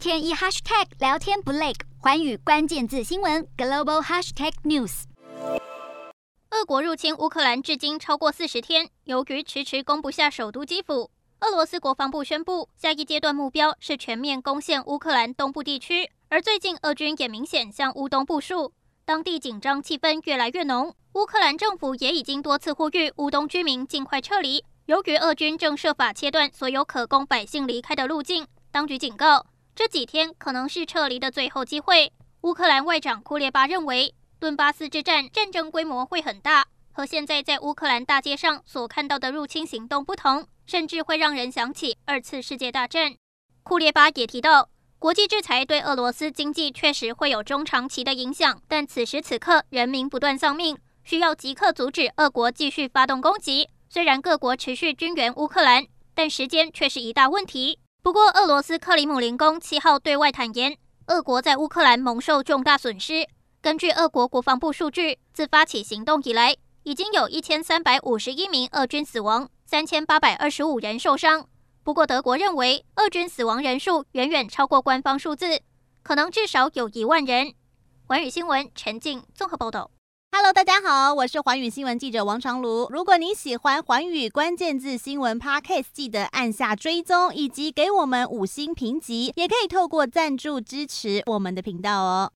天一 hashtag 聊天不累，寰宇关键字新闻 global hashtag news。俄国入侵乌克兰至今超过四十天，由于迟迟攻不下首都基辅，俄罗斯国防部宣布，下一阶段目标是全面攻陷乌克兰东部地区。而最近，俄军也明显向乌东部署，当地紧张气氛越来越浓。乌克兰政府也已经多次呼吁乌东居民尽快撤离。由于俄军正设法切断所有可供百姓离开的路径，当局警告，这几天可能是撤离的最后机会。乌克兰外长库列巴认为，顿巴斯之战战争规模会很大，和现在在乌克兰大街上所看到的入侵行动不同，甚至会让人想起二次世界大战。库列巴也提到，国际制裁对俄罗斯经济确实会有中长期的影响，但此时此刻人民不断丧命，需要即刻阻止俄国继续发动攻击。虽然各国持续军援乌克兰，但时间却是一大问题。不过，俄罗斯克里姆林宫七号对外坦言，俄国在乌克兰蒙受重大损失。根据俄国国防部数据，自发起行动以来，已经有一千三百五十一名俄军死亡，三千八百二十五人受伤。不过，德国认为俄军死亡人数远远超过官方数字，可能至少有一万人。寰宇新闻陈静综合报道。Hello，大家好，我是环宇新闻记者王长卢。如果你喜欢环宇关键字新闻 Podcast，记得按下追踪以及给我们五星评级，也可以透过赞助支持我们的频道哦。